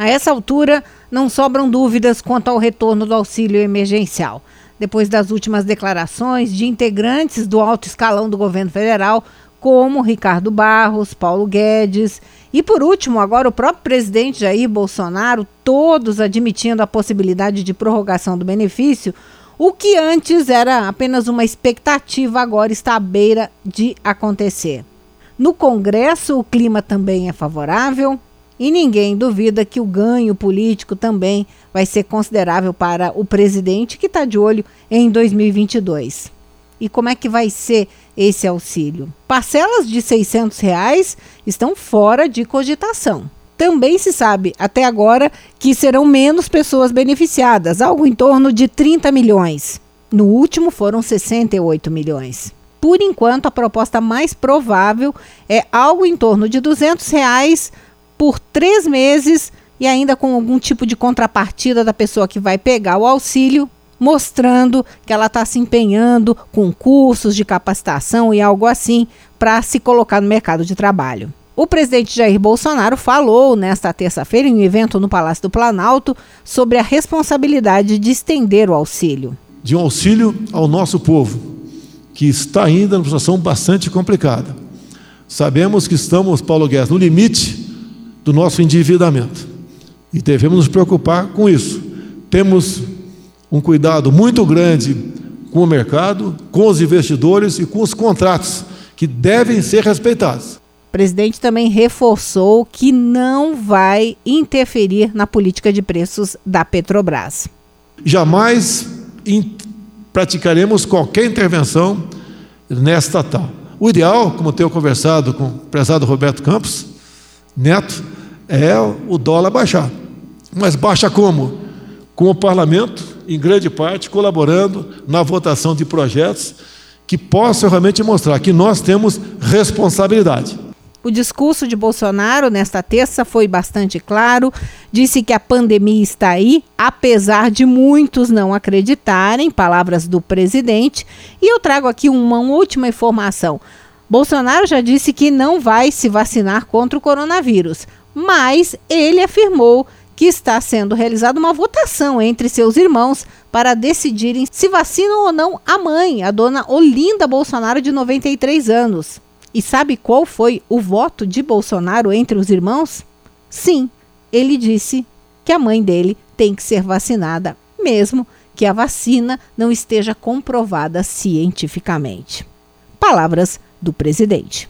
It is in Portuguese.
A essa altura, não sobram dúvidas quanto ao retorno do auxílio emergencial. Depois das últimas declarações de integrantes do alto escalão do governo federal, como Ricardo Barros, Paulo Guedes e, por último, agora o próprio presidente Jair Bolsonaro, todos admitindo a possibilidade de prorrogação do benefício, o que antes era apenas uma expectativa, agora está à beira de acontecer. No Congresso, o clima também é favorável e ninguém duvida que o ganho político também vai ser considerável para o presidente, que está de olho em 2022. E como é que vai ser esse auxílio? Parcelas de 600 reais estão fora de cogitação. Também se sabe, até agora, que serão menos pessoas beneficiadas, algo em torno de 30 milhões. No último foram 68 milhões. Por enquanto, a proposta mais provável é algo em torno de 200 reais por três meses e ainda com algum tipo de contrapartida da pessoa que vai pegar o auxílio, mostrando que ela está se empenhando com cursos de capacitação e algo assim para se colocar no mercado de trabalho. O presidente Jair Bolsonaro falou nesta terça-feira em um evento no Palácio do Planalto sobre a responsabilidade de estender o auxílio. De um auxílio ao nosso povo, que está ainda numa situação bastante complicada. Sabemos que estamos, Paulo Guedes, no limite do nosso endividamento. E devemos nos preocupar com isso. Temos um cuidado muito grande com o mercado, com os investidores e com os contratos, que devem ser respeitados. O presidente também reforçou que não vai interferir na política de preços da Petrobras. Jamais praticaremos qualquer intervenção nesta tal. O ideal, como tenho conversado com o prezado Roberto Campos, Neto, é o dólar baixar. Mas baixa como? Com o parlamento, em grande parte, colaborando na votação de projetos que possam realmente mostrar que nós temos responsabilidade. O discurso de Bolsonaro nesta terça foi bastante claro. Disse que a pandemia está aí, apesar de muitos não acreditarem, palavras do presidente. E eu trago aqui uma, última informação. Bolsonaro já disse que não vai se vacinar contra o coronavírus, mas ele afirmou que está sendo realizada uma votação entre seus irmãos para decidirem se vacinam ou não a mãe, a dona Olinda Bolsonaro, de 93 anos. E sabe qual foi o voto de Bolsonaro entre os irmãos? Sim, ele disse que a mãe dele tem que ser vacinada, mesmo que a vacina não esteja comprovada cientificamente. Palavras do presidente.